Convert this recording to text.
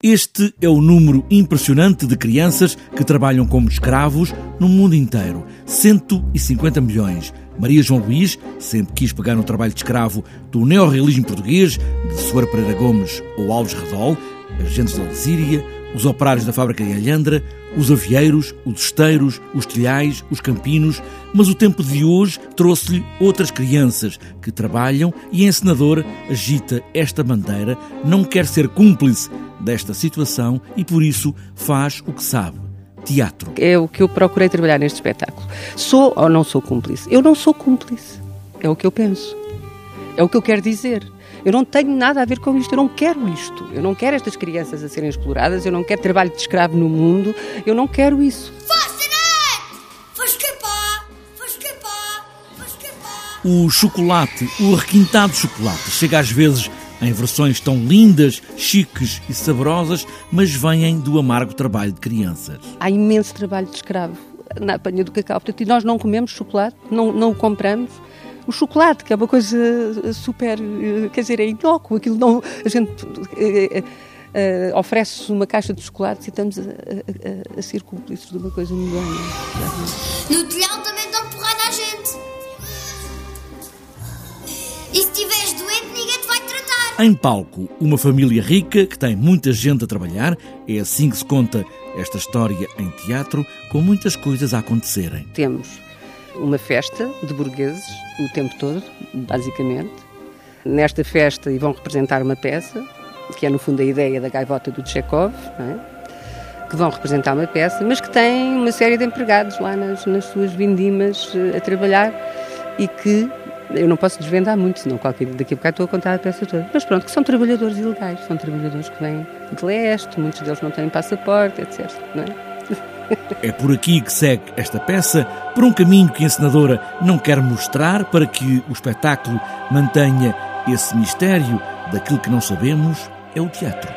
Este é o número impressionante de crianças que trabalham como escravos no mundo inteiro. 150 milhões. Maria João Luís sempre quis pegar no trabalho de escravo do neorrealismo português, de Soar Pereira Gomes ou Alves Redol, agentes da Alzíria, os operários da fábrica de Alhandra, os avieiros, os esteiros, os telhais, os campinos, mas o tempo de hoje trouxe-lhe outras crianças que trabalham e a encenadora agita esta bandeira, não quer ser cúmplice desta situação e por isso faz o que sabe. Teatro. É o que eu procurei trabalhar neste espetáculo. Sou ou não sou cúmplice? Eu não sou cúmplice. É o que eu penso. É o que eu quero dizer. Eu não tenho nada a ver com isto, eu não quero isto. Eu não quero estas crianças a serem exploradas, eu não quero trabalho de escravo no mundo, eu não quero isso. O chocolate, o requintado chocolate, chega às vezes em versões tão lindas, chiques e saborosas, mas vêm do amargo trabalho de crianças. Há imenso trabalho de escravo na apanha do cacau, portanto, e nós não comemos chocolate, não, não o compramos. O chocolate, que é uma coisa super, quer dizer, é inócuo, aquilo não, a gente é, é, oferece uma caixa de chocolate e estamos a, a, a ser cúmplices de uma coisa mundana. No telhão também estão porrada a gente. E se estiveres doente, Em palco, uma família rica que tem muita gente a trabalhar, é assim que se conta esta história em teatro, com muitas coisas a acontecerem. Temos uma festa de burgueses o tempo todo, basicamente. Nesta festa e vão representar uma peça, que é no fundo a ideia da gaivota do Chekhov, é? que vão representar uma peça, mas que tem uma série de empregados lá nas, nas suas vindimas eh, a trabalhar e que eu não posso desvendar muito, senão qualquer, daqui a bocado estou a contar a peça toda. Mas pronto, que são trabalhadores ilegais, são trabalhadores que vêm de leste, muitos deles não têm passaporte, etc. Não é? É por aqui que segue esta peça, por um caminho que a encenadora não quer mostrar para que o espetáculo mantenha esse mistério daquilo que não sabemos é o teatro.